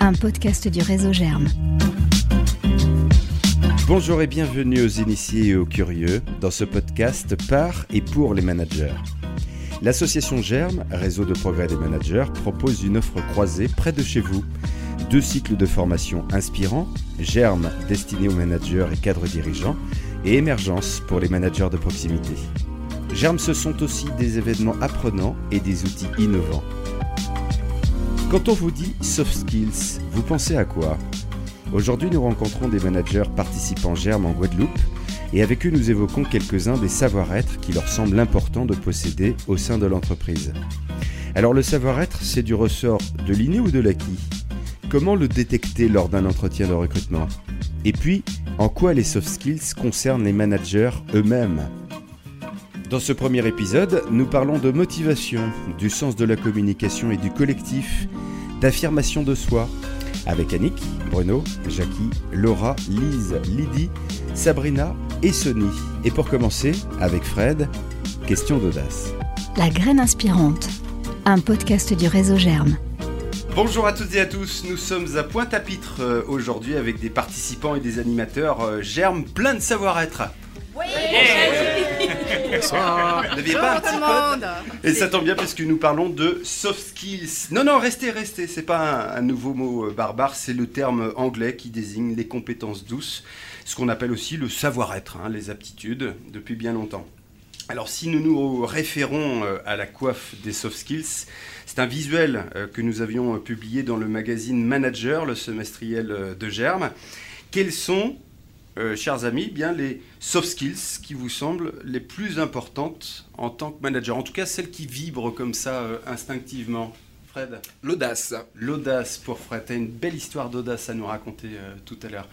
un podcast du réseau Germe. Bonjour et bienvenue aux initiés et aux curieux dans ce podcast par et pour les managers. L'association Germe, réseau de progrès des managers, propose une offre croisée près de chez vous. Deux cycles de formation inspirants, Germe destiné aux managers et cadres dirigeants, et Émergence pour les managers de proximité. Germe, ce sont aussi des événements apprenants et des outils innovants. Quand on vous dit soft skills, vous pensez à quoi? Aujourd'hui, nous rencontrons des managers participants Germe en Guadeloupe et avec eux, nous évoquons quelques-uns des savoir-être qui leur semblent importants de posséder au sein de l'entreprise. Alors, le savoir-être, c'est du ressort de l'inné ou de l'acquis? Comment le détecter lors d'un entretien de recrutement? Et puis, en quoi les soft skills concernent les managers eux-mêmes? Dans ce premier épisode, nous parlons de motivation, du sens de la communication et du collectif, d'affirmation de soi, avec Annick, Bruno, Jackie, Laura, Lise, Lydie, Sabrina et Sony. Et pour commencer, avec Fred, question d'audace. La graine inspirante, un podcast du réseau Germe. Bonjour à toutes et à tous, nous sommes à Pointe-à-Pitre euh, aujourd'hui avec des participants et des animateurs euh, Germe plein de savoir-être. Oui. Bonsoir. Vous n'aviez pas un petit code Et ça tombe bien parce que nous parlons de soft skills. Non, non, restez, restez, c'est pas un, un nouveau mot euh, barbare, c'est le terme anglais qui désigne les compétences douces, ce qu'on appelle aussi le savoir-être, hein, les aptitudes, depuis bien longtemps. Alors si nous nous référons euh, à la coiffe des soft skills, c'est un visuel euh, que nous avions publié dans le magazine Manager, le semestriel de Germe. Quels sont, chers amis, bien les soft skills qui vous semblent les plus importantes en tant que manager En tout cas, celles qui vibrent comme ça instinctivement. Fred L'audace. L'audace pour Fred. Tu as une belle histoire d'audace à nous raconter tout à l'heure.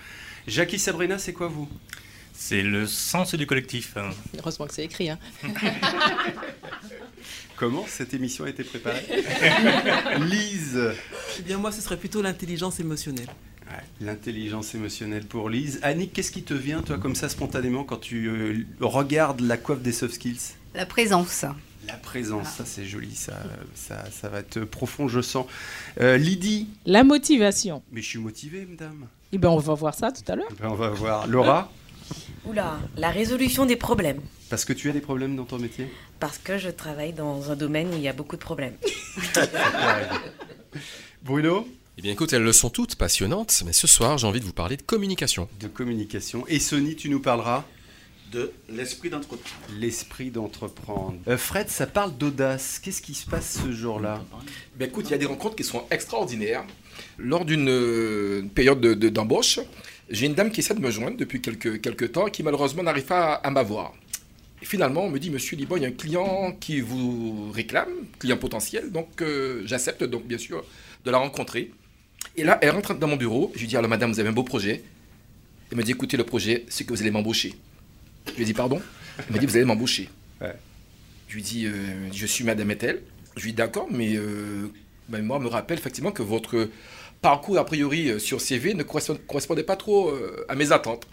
Jackie Sabrina, c'est quoi vous? C'est le sens du collectif. Heureusement que c'est écrit. Hein. Comment cette émission a été préparée? Lise Eh bien, moi, ce serait plutôt l'intelligence émotionnelle. L'intelligence émotionnelle pour Lise. Annick, qu'est-ce qui te vient, toi, comme ça, spontanément, quand tu euh, regardes la coiffe des soft skills? La présence. La présence, ça c'est joli, ça, ça, ça, va être profond, je sens. Euh, Lydie? La motivation. Mais je suis motivée, madame. Eh bien, on va voir ça tout à l'heure. Eh ben, on va voir. Laura? Oula, la résolution des problèmes. Parce que tu as des problèmes dans ton métier? Parce que je travaille dans un domaine où il y a beaucoup de problèmes. Bruno? Eh bien écoute, elles le sont toutes passionnantes, mais ce soir j'ai envie de vous parler de communication. De communication. Et Sony, tu nous parleras de l'esprit d'entreprendre. L'esprit d'entreprendre. Euh, Fred, ça parle d'audace. Qu'est-ce qui se passe ce jour-là? Ben Écoute, il y a des rencontres qui sont extraordinaires. Lors d'une euh, période d'embauche, j'ai une dame qui essaie de me joindre depuis quelques, quelques temps qui malheureusement n'arrive pas à, m'avoir. Finalement, on me dit, Monsieur Libon, il y a un client qui vous réclame, client potentiel, donc euh, j'accepte donc bien sûr de la rencontrer. Et là, elle rentre dans mon bureau, je lui dis, alors madame, vous avez un beau projet. Elle me dit, écoutez, le projet, c'est que vous allez m'embaucher. Je lui dis, pardon? Elle me dit, vous allez m'embaucher. Je lui dis, euh, je suis madame Etel. Je lui dis, d'accord, mais euh, ben, moi, me rappelle effectivement que votre parcours, a priori, euh, sur CV ne correspondait pas trop euh, à mes attentes.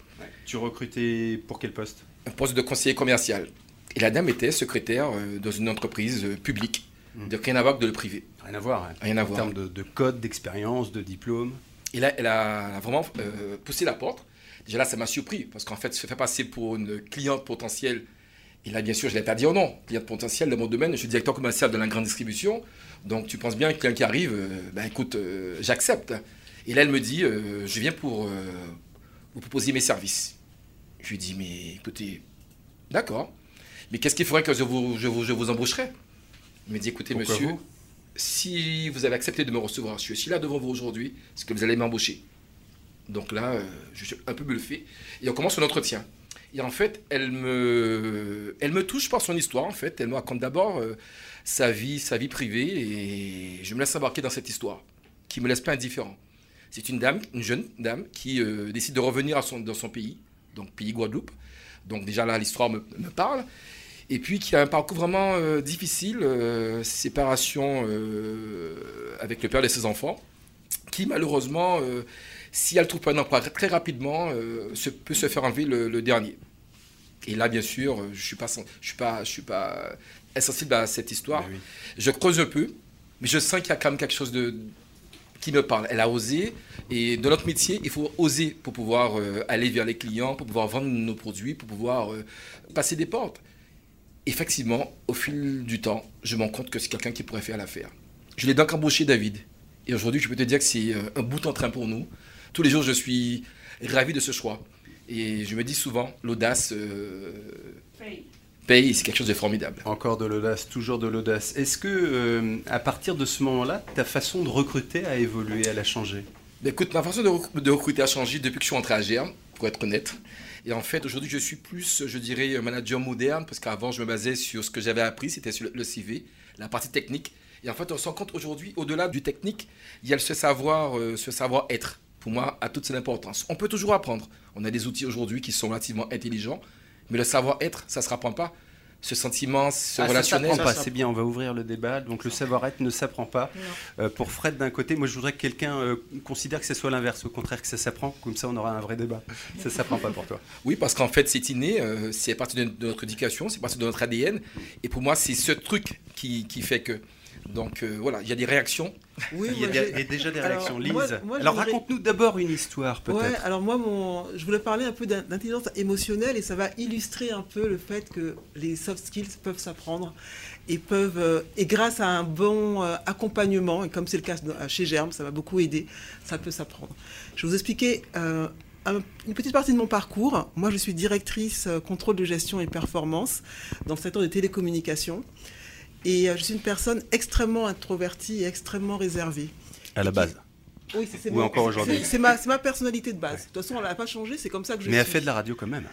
Tu recrutais pour quel poste? Un poste de conseiller commercial. Et la dame était secrétaire euh, dans une entreprise publique. Mmh. De rien à voir avec de le privé. Rien à voir. Hein. Rien à voir. En termes de, code, d'expérience, de diplôme. Et là, elle a vraiment poussé la porte. Déjà là, ça m'a surpris, parce qu'en fait, se fait passer pour une cliente potentielle. Et là, bien sûr, je ne l'ai pas dit oh non. Cliente potentielle dans mon domaine, je suis directeur commercial de la grande distribution. Donc tu penses bien que quelqu'un qui arrive, euh, ben écoute, euh, j'accepte. Et là, elle me dit, euh, je viens pour vous proposer mes services. Je lui dis, mais écoutez, d'accord. Mais qu'est-ce qu'il faudrait que je vous, je vous, je vous embaucherais? Il me dit, écoutez, monsieur, si vous avez accepté de me recevoir, je suis là devant vous aujourd'hui, c'est que vous allez m'embaucher. Donc là, je suis un peu bluffé. Et on commence un entretien. Et en fait, elle me, elle me touche par son histoire, en fait. Elle me raconte d'abord sa vie, sa vie privée, et je me laisse embarquer dans cette histoire, qui me laisse pas indifférent. C'est une dame, une jeune dame, qui euh, décide de revenir dans son pays, donc pays Guadeloupe. Donc déjà là, l'histoire me, parle. Et puis qui a un parcours vraiment euh, difficile, euh, séparation avec le père de ses enfants, qui malheureusement, si elle ne trouve pas un emploi très rapidement, se, peut se faire enlever le, dernier. Et là, bien sûr, je suis pas, je suis pas, je suis pas sensible à cette histoire. Je creuse un peu, mais je sens qu'il y a quand même quelque chose de, qui me parle. Elle a osé. Et dans notre métier, il faut oser pour pouvoir euh, aller vers les clients, pour pouvoir vendre nos produits, pour pouvoir euh, passer des portes. Effectivement, au fil du temps, je me rends compte que c'est quelqu'un qui pourrait faire l'affaire. Je l'ai donc embauché, David. Et aujourd'hui, je peux te dire que c'est euh, un bout en train pour nous. Tous les jours, je suis ravi de ce choix. Et je me dis souvent, l'audace euh, paye, c'est quelque chose de formidable. Encore de l'audace, toujours de l'audace. Est-ce que, euh, à partir de ce moment-là, ta façon de recruter a évolué, elle a changé? Écoute, ma façon de, rec- de recruter a changé depuis que je suis entré à GERM, pour être honnête. Et en fait, aujourd'hui, je suis plus, je dirais, manager moderne, parce qu'avant, je me basais sur ce que j'avais appris, c'était sur le- CV, la partie technique. Et en fait, on se rend compte aujourd'hui, au-delà du technique, il y a ce savoir, euh, ce savoir-être. Pour moi, a toute son importance. On peut toujours apprendre. On a des outils aujourd'hui qui sont relativement intelligents, mais le savoir-être, ça ne se rapprend pas. Ce sentiment, ce Ah, ça relationnel. s'apprend pas, ça c'est bien, on va ouvrir le débat. Donc le savoir-être ne s'apprend pas. Euh, pour Fred, d'un côté, moi je voudrais que quelqu'un euh, considère que ce soit l'inverse, au contraire que ça s'apprend, comme ça on aura un vrai débat. Ça s'apprend pas pour toi. Oui, parce qu'en fait, c'est inné, euh, c'est partie de, de notre éducation, c'est partie de notre ADN. Et pour moi, c'est ce truc qui, qui fait que. Donc euh, voilà, il y a des réactions. Oui, Il y a, des- a déjà des Alors, réactions. Lise, moi- moi, alors raconte-nous d'abord une histoire peut-être. Ouais, alors moi, mon, je voulais parler un peu d'in- d'intelligence émotionnelle et ça va illustrer un peu le fait que les soft skills peuvent s'apprendre et peuvent, euh, et grâce à un bon euh, accompagnement, et comme c'est le cas chez Germe, ça va beaucoup aider, ça peut s'apprendre. Je vais vous expliquer un- une petite partie de mon parcours. Moi, je suis directrice contrôle de gestion et performance dans le secteur des télécommunications. Et euh, je suis une personne extrêmement introvertie et extrêmement réservée. À la base. Oui, c'est c'est Ou mon- encore aujourd'hui. c'est- ma, c'est ma personnalité de base. De toute façon, elle n'a pas changé, c'est comme ça que je Mais elle fait de la radio quand même.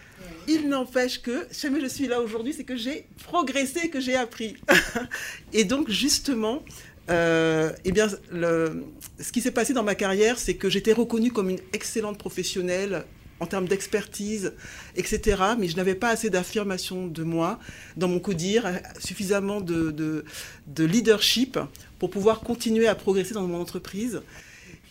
Il n'empêche que, si jamais je suis là aujourd'hui, c'est que j'ai progressé, que j'ai appris. et donc, justement, euh, eh bien, le- ce qui s'est passé dans ma carrière, c'est que j'étais reconnue comme une excellente professionnelle en termes d'expertise, etc. Mais je n'avais pas assez d'affirmation de moi dans mon codir, suffisamment de, de, de leadership pour pouvoir continuer à progresser dans mon entreprise.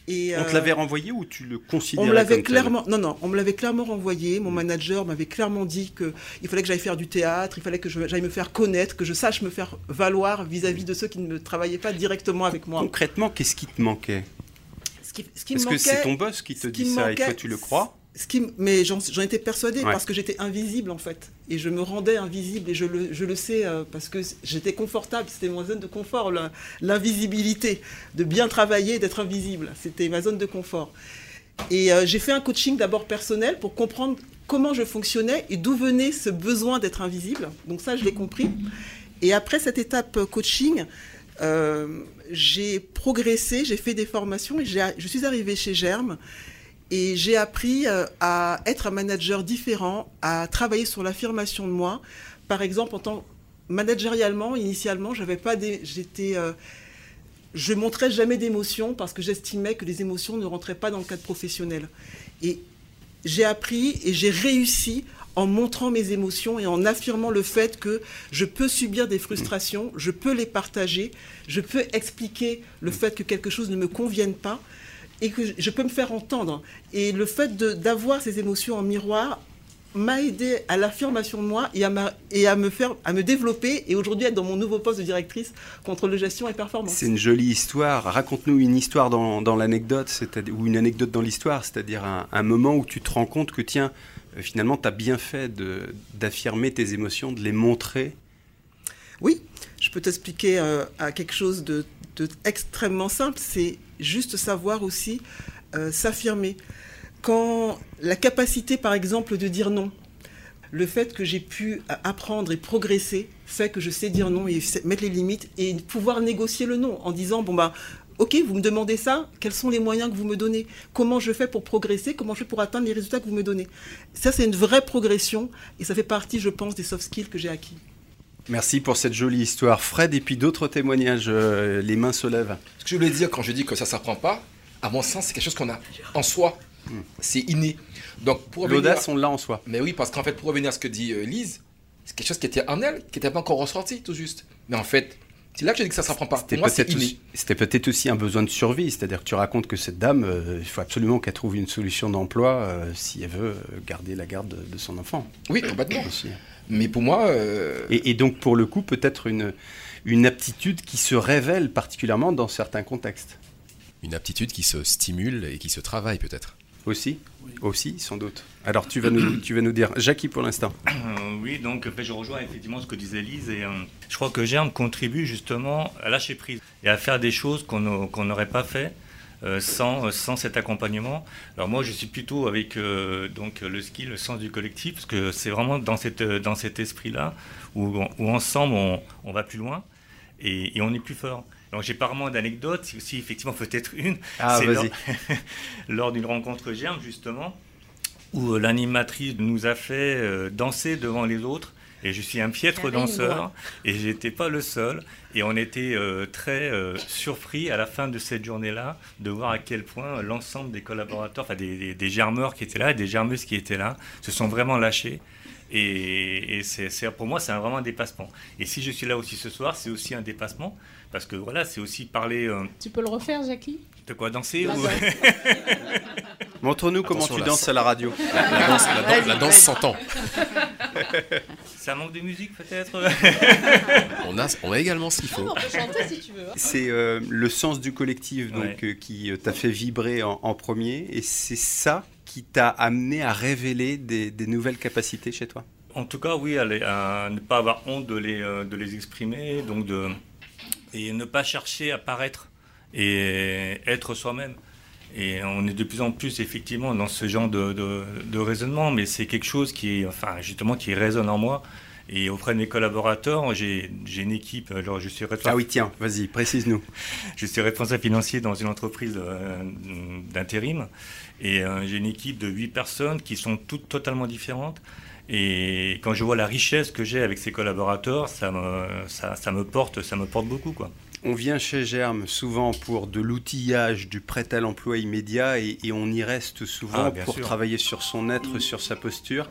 Et, On te euh, l'avait renvoyé ou tu le considérais on me l'avait clairement, non, non, on me l'avait clairement renvoyé. Mon manager m'avait clairement dit que il fallait que j'aille faire du théâtre, il fallait que j'aille me faire connaître, que je sache me faire valoir vis-à-vis de ceux qui ne travaillaient pas directement avec moi. Concrètement, qu'est-ce qui te manquait? Ce qui, ce qui Est-ce me que c'est ton boss qui te ce dit qui ça et toi tu le crois ce qui, mais j'en étais persuadée Ouais. parce que j'étais invisible en fait. Et je me rendais invisible et je le, je le sais euh, parce que j'étais confortable. C'était ma zone de confort, l'invisibilité. De bien travailler d'être invisible. C'était ma zone de confort. Et euh, j'ai fait un coaching d'abord personnel pour comprendre comment je fonctionnais et d'où venait ce besoin d'être invisible. Donc ça, je l'ai compris. Et après cette étape euh, coaching, euh, j'ai progressé, j'ai fait des formations et je suis arrivée chez Germe et j'ai appris euh, à être un manager différent, à travailler sur l'affirmation de moi. Par exemple, en tant managérialement, initialement, j'avais pas des, j'étais, euh, je montrais jamais d'émotions parce que j'estimais que les émotions ne rentraient pas dans le cadre professionnel. Et j'ai appris et j'ai réussi en montrant mes émotions et en affirmant le fait que je peux subir des frustrations, je peux les partager, je peux expliquer le fait que quelque chose ne me convienne pas et que je peux me faire entendre. Et le fait d'avoir ces émotions en miroir m'a aidé à l'affirmation de moi et à, ma- et à me faire à me développer et aujourd'hui être dans mon nouveau poste de directrice contrôle de gestion et performance. C'est une jolie histoire. Raconte-nous une histoire dans, dans l'anecdote, ou une anecdote dans l'histoire, c'est-à-dire un, un moment où tu te rends compte que, tiens, euh, finalement, tu as bien fait d'affirmer tes émotions, de les montrer. Oui, je peux t'expliquer euh, à quelque chose de, de extrêmement simple. C'est juste savoir aussi euh, s'affirmer. Quand la capacité, par exemple, de dire non, le fait que j'ai pu apprendre et progresser fait que je sais dire non et mettre les limites et pouvoir négocier le non en disant bon bah ok vous me demandez ça quels sont les moyens que vous me donnez? Comment je fais pour progresser? Comment je fais pour atteindre les résultats que vous me donnez? Ça c'est une vraie progression et ça fait partie je pense des soft skills que j'ai acquis Merci pour cette jolie histoire. Fred, et puis d'autres témoignages, euh, les mains se lèvent. Ce que je voulais dire quand je dis que ça ne s'apprend pas, à mon sens, c'est quelque chose qu'on a en soi. C'est inné. Donc, pour L'audace, on l'a en soi. Mais oui, parce qu'en fait, pour revenir à ce que dit euh, Lise, c'est quelque chose qui était en elle, qui n'était pas encore ressorti, tout juste. Mais en fait, c'est là que je dis que ça ne s'apprend pas. C'était peut-être aussi, un besoin de survie, c'est-à-dire que tu racontes que cette dame, euh, il faut absolument qu'elle trouve une solution d'emploi euh, si elle veut garder la garde de, de son enfant. Oui, complètement. Aussi. Mais pour moi, euh, Et, et donc pour le coup, peut-être une, une aptitude qui se révèle particulièrement dans certains contextes. une aptitude qui se stimule et qui se travaille peut-être. Aussi Aussi, sans doute. Alors, tu vas nous, tu vas nous dire, Jackie pour l'instant. Oui, donc je rejoins effectivement ce que disait Lise. Et, euh, je crois que Germe contribue justement à lâcher prise et à faire des choses qu'on n'aurait pas fait. Euh, sans, sans cet accompagnement. Alors moi, je suis plutôt avec donc le ski, le sens du collectif, parce que c'est vraiment dans, cette, dans cet esprit-là où, où, ensemble on, on, va plus loin et, et on est plus fort. Donc j'ai pas vraiment d'anecdotes, c'est aussi effectivement peut-être une. Ah, c'est lors, lors d'une rencontre germe justement, où l'animatrice nous a fait euh, danser devant les autres. Et je suis un piètre danseur, et j'étais pas le seul. Et on était euh, très euh, surpris à la fin de cette journée-là de voir à quel point l'ensemble des collaborateurs, enfin des, des, des, germeurs qui étaient là, et des germeuses qui étaient là, se sont vraiment lâchés. Et, et c'est, pour moi, c'est vraiment un dépassement. Et si je suis là aussi ce soir, c'est aussi un dépassement parce que voilà, c'est aussi parler. Euh, tu peux le refaire, Jackie? De quoi danser ou... Montre-nous comment tu danses à la radio. La danse, la danse, la danse s'entend. Ça manque de musique peut-être on, a, on a également ce qu'il faut. on peut chanter si tu veux. Hein. C'est euh, le sens du collectif donc, ouais. euh, qui t'a fait vibrer en, en premier et c'est ça qui t'a amené à révéler des, des, nouvelles capacités chez toi? En tout cas, oui, à, les, à ne pas avoir honte de les, euh, de les exprimer, donc de, et ne pas chercher à paraître et être soi-même. Et on est de plus en plus effectivement dans ce genre de, de, de raisonnement, mais c'est quelque chose qui, enfin, justement, qui résonne en moi. Et auprès de mes collaborateurs, j'ai une équipe. Alors je suis responsable. Ah oui, tiens, vas-y, précise-nous. je suis responsable financier dans une entreprise euh, d'intérim. Et euh, j'ai une équipe de 8 personnes qui sont toutes totalement différentes. Et quand je vois la richesse que j'ai avec ces collaborateurs, ça me, ça, ça, me porte, ça me porte beaucoup. Quoi. On vient chez Germe souvent pour de l'outillage, du prêt à l'emploi immédiat et, et, on y reste souvent ah, pour sûr. travailler sur son être, sur sa posture.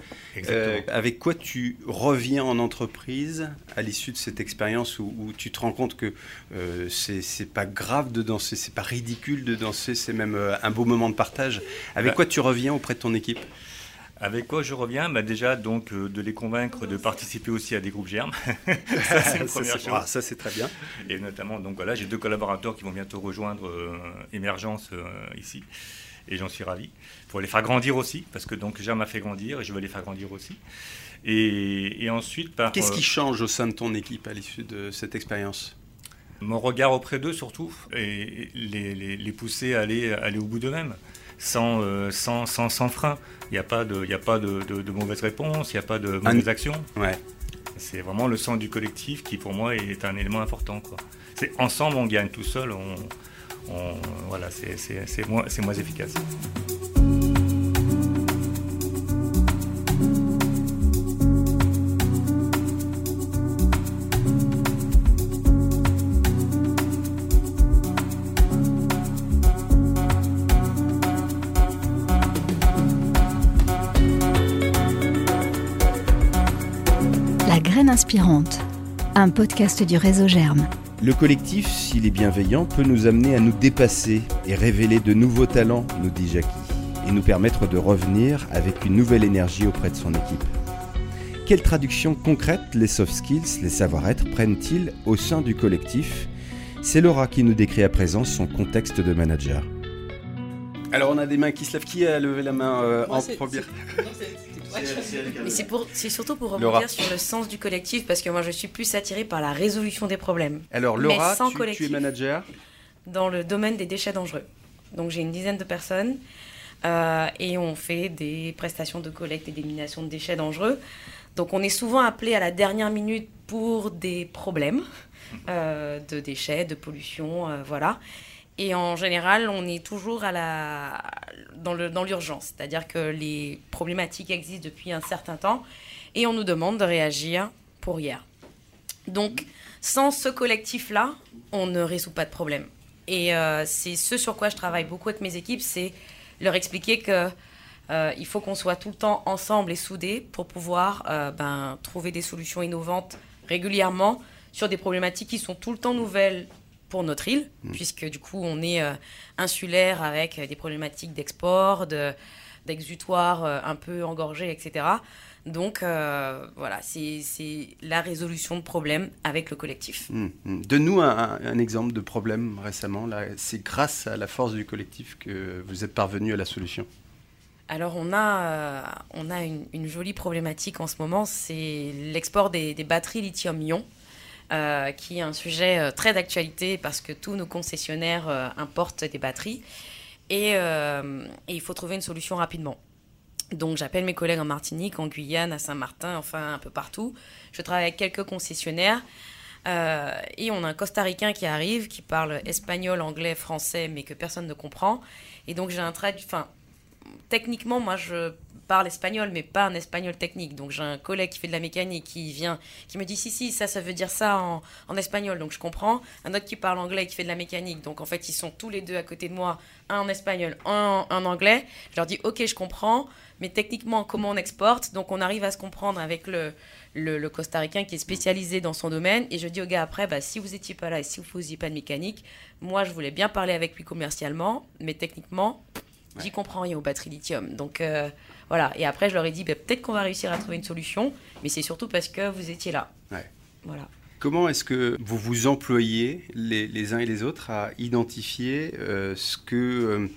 Euh, avec quoi tu reviens en entreprise à l'issue de cette expérience où, où, tu te rends compte que euh, c'est pas grave de danser, c'est pas ridicule de danser, c'est même euh, un beau moment de partage? Avec bah. quoi tu reviens auprès de ton équipe? Avec quoi je reviens bah Déjà, donc, euh, de les convaincre de participer aussi à des groupes germes. ça, c'est une première chose. Ah, ça, c'est très bien. Et notamment, donc voilà, j'ai deux collaborateurs qui vont bientôt rejoindre euh, Émergence euh, ici. Et j'en suis ravi. Pour les faire grandir aussi, parce que donc Germe m'a fait grandir et je veux les faire grandir aussi. Et, et ensuite, par. Qu'est-ce qui change au sein de ton équipe à l'issue de cette expérience? Mon regard auprès d'eux, surtout, et les, les, les pousser à aller, aller au bout d'eux-mêmes sans, euh, sans, sans, sans, frein. Il n'y a pas de, y a pas de, de, de mauvaise réponse, il n'y a pas de mauvaise action. Ouais. C'est vraiment le sens du collectif qui, pour moi, est un élément important. Quoi. C'est ensemble, on gagne tout seul, on, on voilà, c'est moins, moins efficace. Inspirante, un podcast du réseau Germe. Le collectif, s'il est bienveillant, peut nous amener à nous dépasser et révéler de nouveaux talents, nous dit Jackie, et nous permettre de revenir avec une nouvelle énergie auprès de son équipe. Quelle traduction concrète les soft skills, les savoir-être prennent-ils au sein du collectif? C'est Laura qui nous décrit à présent son contexte de manager. Alors on a des mains qui se lèvent. Qui a levé la main euh, Moi, en première mais c'est surtout pour rebondir Laura. sur le sens du collectif, parce que moi je suis plus attirée par la résolution des problèmes. Alors Laura, tu, tu, es manager Dans le domaine des déchets dangereux. Donc j'ai une dizaine de personnes euh, et on fait des prestations de collecte et d'élimination de déchets dangereux. Donc on est souvent appelé à la dernière minute pour des problèmes euh, de déchets, de pollution, euh, voilà. Et en général, on est toujours dans l'urgence, c'est-à-dire que les problématiques existent depuis un certain temps et on nous demande de réagir pour hier. Donc, sans ce collectif-là, on ne résout pas de problème. Et euh, c'est ce sur quoi je travaille beaucoup avec mes équipes, c'est leur expliquer que euh, il faut qu'on soit tout le temps ensemble et soudés pour pouvoir euh, ben, trouver des solutions innovantes régulièrement sur des problématiques qui sont tout le temps nouvelles pour notre île, mmh. puisque du coup on est euh, insulaire avec des problématiques d'export, de, d'exutoire euh, un peu engorgé, etc. Donc euh, voilà, c'est la résolution de problèmes avec le collectif. Hum. Donne-nous un, exemple de problème récemment. Là, c'est grâce à la force du collectif que vous êtes parvenu à la solution. Alors on a, euh, on a une, une jolie problématique en ce moment, c'est l'export des, des batteries lithium-ion, euh, qui est un sujet euh, très d'actualité parce que tous nos concessionnaires euh, importent des batteries et, il faut trouver une solution rapidement. Donc j'appelle mes collègues en Martinique, en Guyane, à Saint-Martin, enfin un peu partout. Je travaille avec quelques concessionnaires. Et on a un costaricain qui arrive, qui parle espagnol, anglais, français, mais que personne ne comprend. Et donc j'ai un traduit. Enfin, techniquement, moi, je parle espagnol, mais pas un espagnol technique. Donc, j'ai un collègue qui fait de la mécanique qui vient, qui me dit si, si, ça, ça veut dire ça en, en espagnol. Donc, je comprends. Un autre qui parle anglais, qui fait de la mécanique. Donc, en fait, ils sont tous les deux à côté de moi, un en espagnol, un en anglais. Je leur dis ok, je comprends, mais techniquement, comment on exporte? Donc, on arrive à se comprendre avec le, le, le costaricain qui est spécialisé dans son domaine. Et je dis au gars après, bah, si vous n'étiez pas là et si vous faisiez pas de mécanique, moi, je voulais bien parler avec lui commercialement, mais techniquement, j'y comprends rien aux batteries lithium. Donc euh, voilà. Et après, je leur ai dit, bah, peut-être qu'on va réussir à trouver une solution, mais c'est surtout parce que vous étiez là. Ouais. Voilà. Comment est-ce que vous vous employez les, les uns et les autres à identifier euh, ce que euh,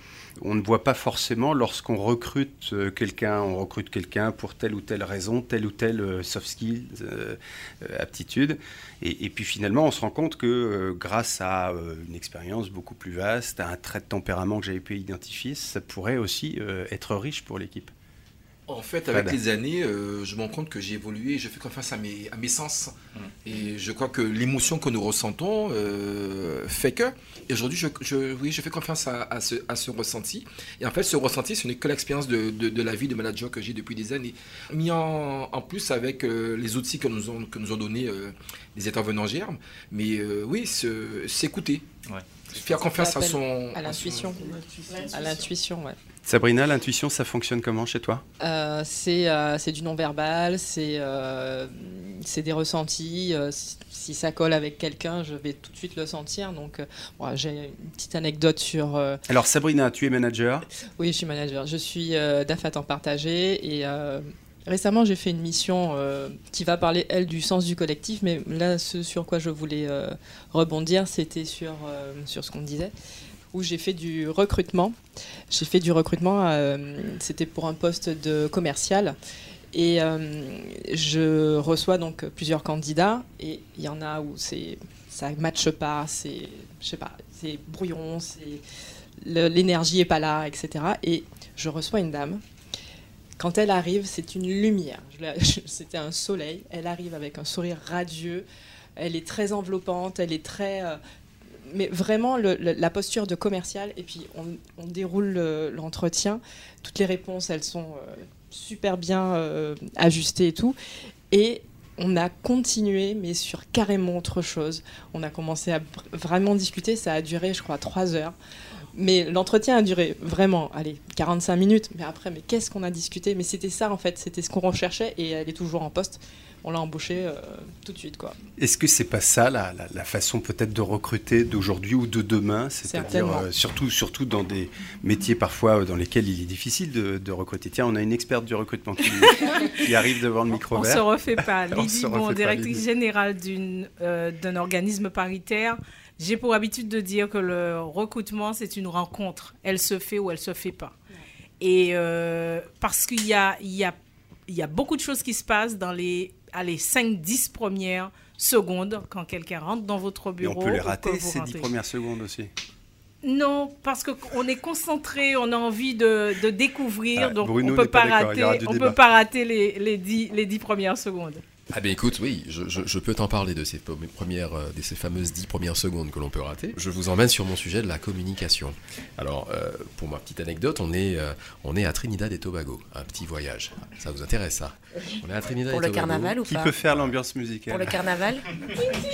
on ne voit pas forcément lorsqu'on recrute euh, quelqu'un, on recrute quelqu'un pour telle ou telle raison, telle ou telle euh, soft skills, euh, aptitude, et, et puis finalement on se rend compte que grâce à une expérience beaucoup plus vaste, à un trait de tempérament que j'avais pu identifier, ça pourrait aussi être riche pour l'équipe. En fait, avec les années, euh, je me rends compte que j'ai évolué et je fais confiance à mes, à mes sens. Et je crois que l'émotion que nous ressentons euh, fait que. Et aujourd'hui, je, je- oui, je fais confiance à, à ce, à ce ressenti. Et en fait, ce ressenti, ce n'est que l'expérience de, de- de la vie de manager que j'ai depuis des années. Mis en, en plus avec euh, les outils que nous ont, que nous ont donnés euh, les intervenants germes. Mais euh, oui, s'écouter. Ouais. Faire confiance à son. à l'intuition. À l'intuition, ouais. Sabrina, l'intuition, ça fonctionne comment chez toi? Euh, c'est euh, c'est du non-verbal, c'est euh, c'est des ressentis. euh, si, ça colle avec quelqu'un, je vais tout de suite le sentir. Donc, euh, bon, j'ai une petite anecdote sur. euh, Alors Sabrina, tu es manager? oui, je suis manager. Je suis euh, DAF à temps partagé et euh, récemment j'ai fait une mission euh, qui va parler, elle, du sens du collectif. Mais là, ce sur quoi je voulais euh, rebondir, c'était sur, euh, sur ce qu'on disait, où j'ai fait du recrutement. J'ai fait du recrutement, c'était pour un poste de commercial. Et je reçois donc plusieurs candidats et il y en a où c'est ça matche pas, c'est je sais pas, c'est brouillon, c'est l'énergie est pas là, etc. Et je reçois une dame. Quand elle arrive, c'est une lumière. C'était un soleil. Elle arrive avec un sourire radieux. Elle est très enveloppante. Elle est très. euh, mais vraiment, la posture de commercial. Et puis, on, déroule le- l'entretien. Toutes les réponses, elles sont euh, super bien euh, ajustées et tout. Et on a continué, mais sur carrément autre chose. On a commencé à vraiment discuter. Ça a duré, je crois, trois heures. Mais l'entretien a duré vraiment, allez, 45 minutes. Mais après, mais qu'est-ce qu'on a discuté? Mais c'était ça, en fait. C'était ce qu'on recherchait. Et elle est toujours en poste. On l'a embauchée euh, tout de suite, quoi. Est-ce que c'est pas ça la, la- la façon peut-être de recruter d'aujourd'hui ou de demain? C'est-à-dire euh, surtout, surtout dans des métiers parfois euh, dans lesquels il est difficile de, de recruter. Tiens, on a une experte du recrutement qui, qui arrive devant le micro On vert. se refait pas. Lydie, bon, refait pas, directrice Lydie. générale euh, d'un organisme paritaire, j'ai pour habitude de dire que le recrutement, c'est une rencontre. Elle se fait ou elle se fait pas. Et euh, parce qu'il y a, il y, a, il y a beaucoup de choses qui se passent dans les, allez, 5-10 premières secondes quand quelqu'un rentre dans votre Et bureau. on peut les rater ces dix rentrez. premières secondes aussi. Non, parce qu'on est concentré, on a envie de, de découvrir, Ah, donc Bruno on peut pas pas rater, débat. peut pas rater les, les, dix, les dix premières secondes. Ah ben écoute, oui, je, je- je peux t'en parler de ces premières, euh, de ces fameuses dix premières secondes que l'on peut rater. Je vous emmène sur mon sujet de la communication. Alors, euh, pour ma petite anecdote, on est, euh, on est à Trinidad et Tobago, un petit voyage. Ça vous intéresse ça? On est à Trinidad Pour et le Tobago. carnaval ou Qui pas? peut faire l'ambiance musicale? Pour le carnaval?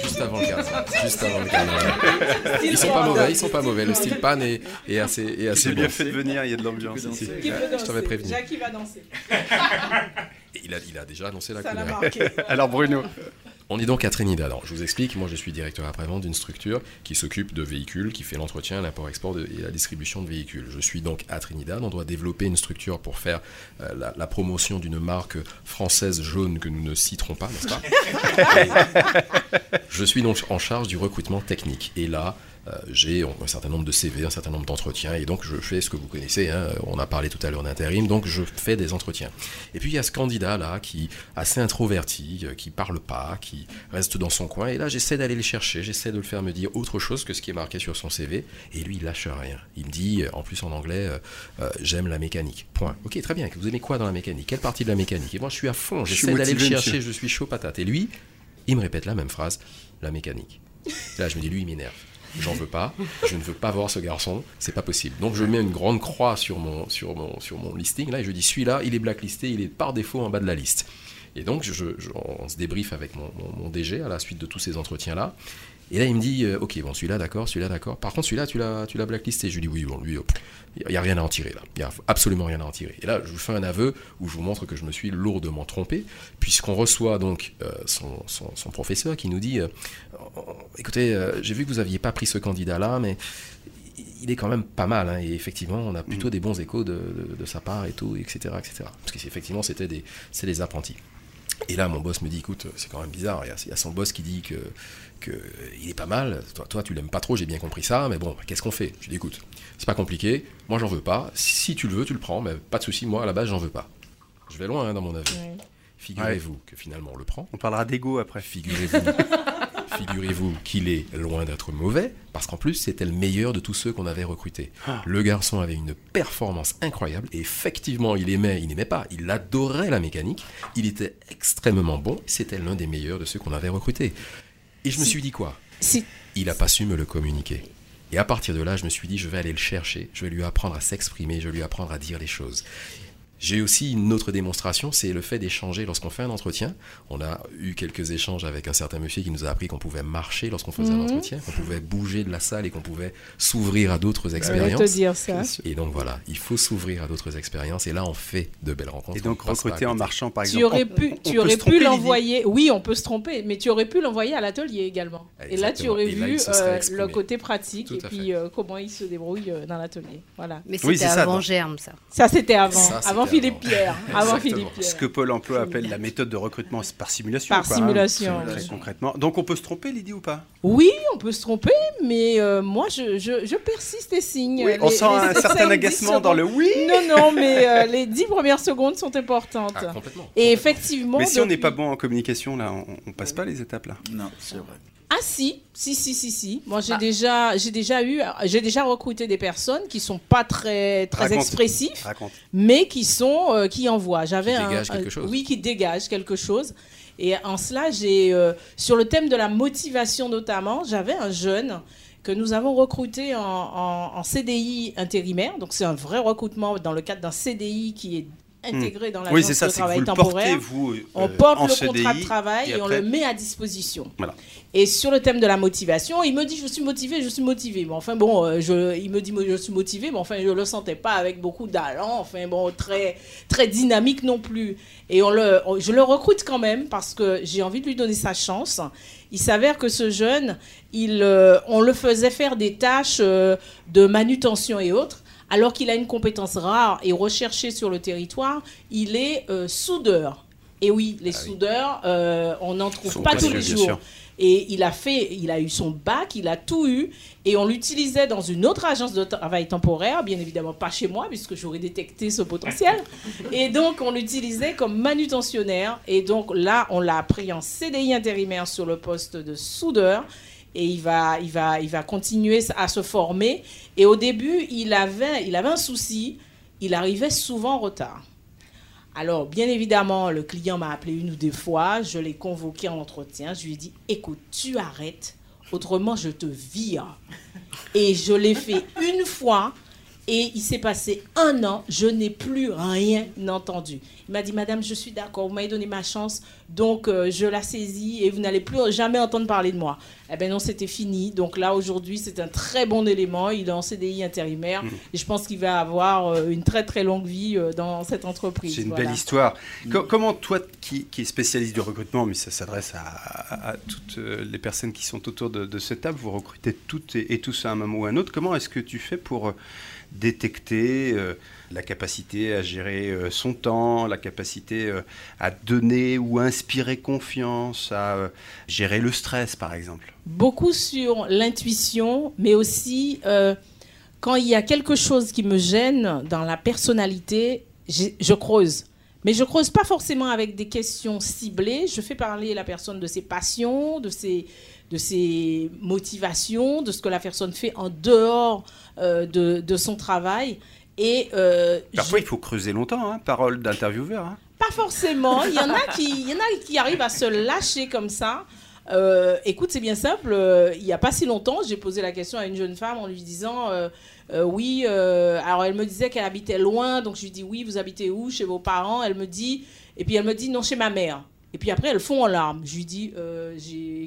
Juste avant le carnaval. Juste avant le carnaval. Ils sont pas mauvais, ils sont pas mauvais. Le style pan est, est assez, est assez C'est bien bon. fait de venir, il y a de l'ambiance ici. Je t'avais prévenu. va danser. Et Il a, il a déjà annoncé la Ça marqué. Alors Bruno, On est donc à Trinidad. Alors, je vous explique, moi je suis directeur après-vente d'une structure qui s'occupe de véhicules, qui fait l'entretien, l'import-export et la distribution de véhicules. Je suis donc à Trinidad. On doit développer une structure pour faire euh, la, la promotion d'une marque française jaune que nous ne citerons pas, n'est-ce pas Je suis donc en charge du recrutement technique. Et là, j'ai un certain nombre de CV, un certain nombre d'entretiens, et donc je fais ce que vous connaissez, hein, on a parlé tout à l'heure d'intérim, donc je fais des entretiens. Et puis il y a ce candidat-là qui est assez introverti, euh, qui parle pas, qui reste dans son coin, et là j'essaie d'aller le chercher, j'essaie de le faire me dire autre chose que ce qui est marqué sur son CV, et lui il lâche rien. Il me dit, en plus en anglais, euh, euh, j'aime la mécanique. Point. Ok, très bien, vous aimez quoi dans la mécanique? Quelle partie de la mécanique? Et moi je suis à fond, j'essaie d'aller le chercher, monsieur. je suis chaud patate. Et lui, il me répète la même phrase, la mécanique. Et là je me dis, lui il m'énerve. J'en veux pas, je ne veux pas voir ce garçon, c'est pas possible. Donc je mets une grande croix sur mon, sur mon, sur mon listing là et je dis celui-là, il est blacklisté, il est par défaut en bas de la liste. Et donc je, on se débriefe avec mon, mon- DG à la suite de tous ces entretiens là. Et là il me dit euh, ok bon celui-là d'accord, celui-là d'accord. Par contre celui-là tu l'as tu l'as blacklisté. Je lui dis oui bon lui il n'y a rien à en tirer là, il y a absolument rien à en tirer. Et là je vous fais un aveu où je vous montre que je me suis lourdement trompé puisqu'on reçoit donc euh, son, son- son professeur qui nous dit euh, écoutez, euh, j'ai vu que vous n'aviez pas pris ce candidat-là, mais il est quand même pas mal. hein, et effectivement, on a plutôt des bons échos de, de- de sa part et tout, etc. etc. Parce que c'est- effectivement, c'était des, c'est des apprentis. Et là, mon boss me dit, écoute, c'est quand même bizarre. Il y a, il y a son boss qui dit que, que il est pas mal. Toi, toi tu l'aimes pas trop, j'ai bien compris ça. Mais bon, qu'est-ce qu'on fait? Je lui dis, écoute, c'est pas compliqué. Moi, j'en veux pas. Si tu le veux, tu le prends. Mais pas de souci. Moi, à la base, j'en veux pas. Je vais loin hein, dans mon avis. Figurez-vous que finalement, on le prend. On parlera d'ego après. Figurez-vous figurez-vous qu'il est loin d'être mauvais, parce qu'en plus, c'était le meilleur de tous ceux qu'on avait recrutés. Ah. Le garçon avait une performance incroyable, et effectivement, il aimait, il n'aimait pas, il adorait la mécanique, il était extrêmement bon, c'était l'un des meilleurs de ceux qu'on avait recrutés. Et je me suis dit quoi? Si- Il n'a pas su me le communiquer. Et à partir de là, je me suis dit, je vais aller le chercher, je vais lui apprendre à s'exprimer, je vais lui apprendre à dire les choses. J'ai aussi une autre démonstration, c'est le fait d'échanger lorsqu'on fait un entretien. On a eu quelques échanges avec un certain monsieur qui nous a appris qu'on pouvait marcher lorsqu'on faisait Mhm. un entretien, qu'on pouvait bouger de la salle et qu'on pouvait s'ouvrir à d'autres Je vais expériences. te dire ça. Et donc voilà, il faut s'ouvrir à d'autres expériences et là on fait de belles rencontres. Et donc recruter en marchant, par exemple. Tu aurais on- pu, on- tu aurais pu l'envoyer. Oui, on peut se tromper, mais tu aurais pu l'envoyer à l'atelier également. Et là, tu aurais là, vu euh, le côté pratique Tout et puis euh, comment il se débrouille euh, dans l'atelier. Voilà. Mais c'était avant. Germe, ça. Ça, c'était avant. Ça, c'était avant Philippe avant. Pierre. Avant Exactement. Philippe Ce que Pôle emploi appelle la méthode de recrutement par simulation. Par quoi, hein, simulation, très oui. concrètement. Donc on peut se tromper, Lydie, ou pas? Oui, on peut se tromper, mais euh, moi, je, je, je persiste et signe. Oui, on Les- sent les un certain agacement dans le oui. Non, non, mais euh, les dix premières secondes sont importantes. Ah, complètement. Et effectivement. Mais si on n'est pas bon en communication, là, on, on passe pas les étapes là. Non, c'est vrai. Ah si, si, si, si, si. Moi, j'ai Ah. déjà, j'ai déjà eu, j'ai déjà recruté des personnes qui sont pas très, très Raconte. expressifs, Raconte. mais qui sont, euh, qui envoient. J'avais Qui un, dégagent quelque un- chose. oui, qui dégagent quelque chose. Et en cela, j'ai, euh, sur le thème de la motivation notamment, j'avais un jeune que nous avons recruté en, en- en CDI intérimaire. Donc c'est un vrai recrutement dans le cadre d'un CDI qui est intégré dans l'agence Hmm. Oui, ça, de vous travail le temporaire. portez, vous, On euh, porte le CDI, contrat de travail et, on après- le met à disposition. Voilà. Et sur le thème de la motivation, il me dit je suis motivé, je suis motivé. Mais enfin bon, euh, je, il me dit je suis motivé, mais enfin je le sentais pas avec beaucoup d'allant, enfin bon très très dynamique non plus. Et on le, on- je le recrute quand même parce que j'ai envie de lui donner sa chance. Il s'avère que ce jeune, il, euh, on le faisait faire des tâches euh, de manutention et autres. Alors qu'il a une compétence rare et recherchée sur le territoire, il est euh, soudeur. Et oui, les soudeurs, euh, on n'en trouve pas tous les jours. Et il a fait, il a eu son bac, il a tout eu, et on l'utilisait dans une autre agence de travail temporaire, bien évidemment pas chez moi, puisque j'aurais détecté ce potentiel. Et donc on l'utilisait comme manutentionnaire. Et donc là, on l'a pris en CDI intérimaire sur le poste de soudeur. Et il va, il va, il va continuer à se former. Et au début, il avait, il avait un souci. Il arrivait souvent en retard. Alors, bien évidemment, le client m'a appelé une ou deux fois. Je l'ai convoqué en entretien. Je lui ai dit Écoute, tu arrêtes, autrement je te vire. Et je l'ai fait une fois. Et il s'est passé un an, je n'ai plus rien entendu. Il m'a dit, Madame, je suis d'accord, vous m'avez donné ma chance, donc euh, je la saisis et vous n'allez plus jamais entendre parler de moi. Eh bien non, c'était fini. Donc là, aujourd'hui, c'est un très bon élément. Il est en CDI intérimaire Mmh. et je pense qu'il va avoir euh, une très très longue vie euh, dans cette entreprise. C'est une Voilà. belle histoire. Co- comment toi, qui, qui est spécialiste du recrutement, mais ça s'adresse à, à- à toutes les personnes qui sont autour de, de cette table, vous recrutez toutes et, et tous à un moment ou à un autre, comment est-ce que tu fais pour détecter euh, la capacité à gérer euh, son temps, la capacité euh, à donner ou inspirer confiance, à gérer le stress par exemple beaucoup sur l'intuition, mais aussi quand il y a quelque chose qui me gêne dans la personnalité, je creuse. Mais je creuse pas forcément avec des questions ciblées. Je fais parler la personne de ses passions, de ses, de ses motivations, de ce que la personne fait en dehors euh, de, de son travail. Et euh, Parfois, il faut creuser longtemps, hein, parole d'intervieweur. hein. pas forcément. Il y en a qui, il y en a qui arrivent à se lâcher comme ça. Euh, écoute, c'est bien simple. euh, il n'y a pas si longtemps, j'ai posé la question à une jeune femme en lui disant euh, oui. alors elle me disait qu'elle habitait loin, donc je lui dis oui. Vous habitez où? Chez vos parents Elle me dit et puis elle me dit non chez ma mère. Et puis après elle fond en larmes. Je lui dis euh,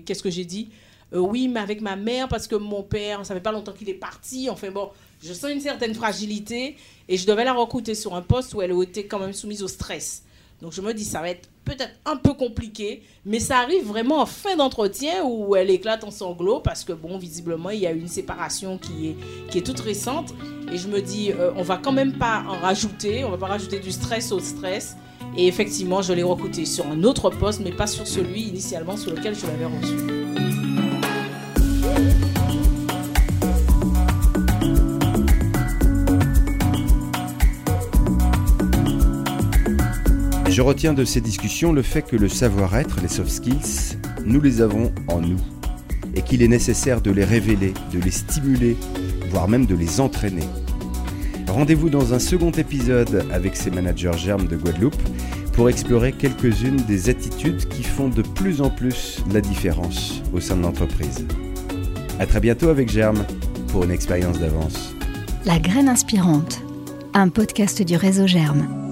qu'est-ce que j'ai dit? Euh, Oui, mais avec ma mère parce que mon père, ça fait pas longtemps qu'il est parti. Enfin bon, je sens une certaine fragilité et je devais la recruter sur un poste où elle était quand même soumise au stress. Donc je me dis, ça va être peut-être un peu compliqué, mais ça arrive vraiment en fin d'entretien où elle éclate en sanglots parce que, bon, visiblement, il y a une séparation qui est, qui est toute récente. Et je me dis, euh, on va quand même pas en rajouter, on va pas rajouter du stress au stress. Et effectivement, je l'ai recruté sur un autre poste, mais pas sur celui initialement sur lequel je l'avais reçu. Je retiens de ces discussions le fait que le savoir-être, les soft skills, nous les avons en nous et qu'il est nécessaire de les révéler, de les stimuler, voire même de les entraîner. Rendez-vous dans un second épisode avec ces managers germes de Guadeloupe pour explorer quelques-unes des attitudes qui font de plus en plus la différence au sein de l'entreprise. À très bientôt avec Germe pour une expérience d'avance. La graine inspirante, un podcast du réseau Germe.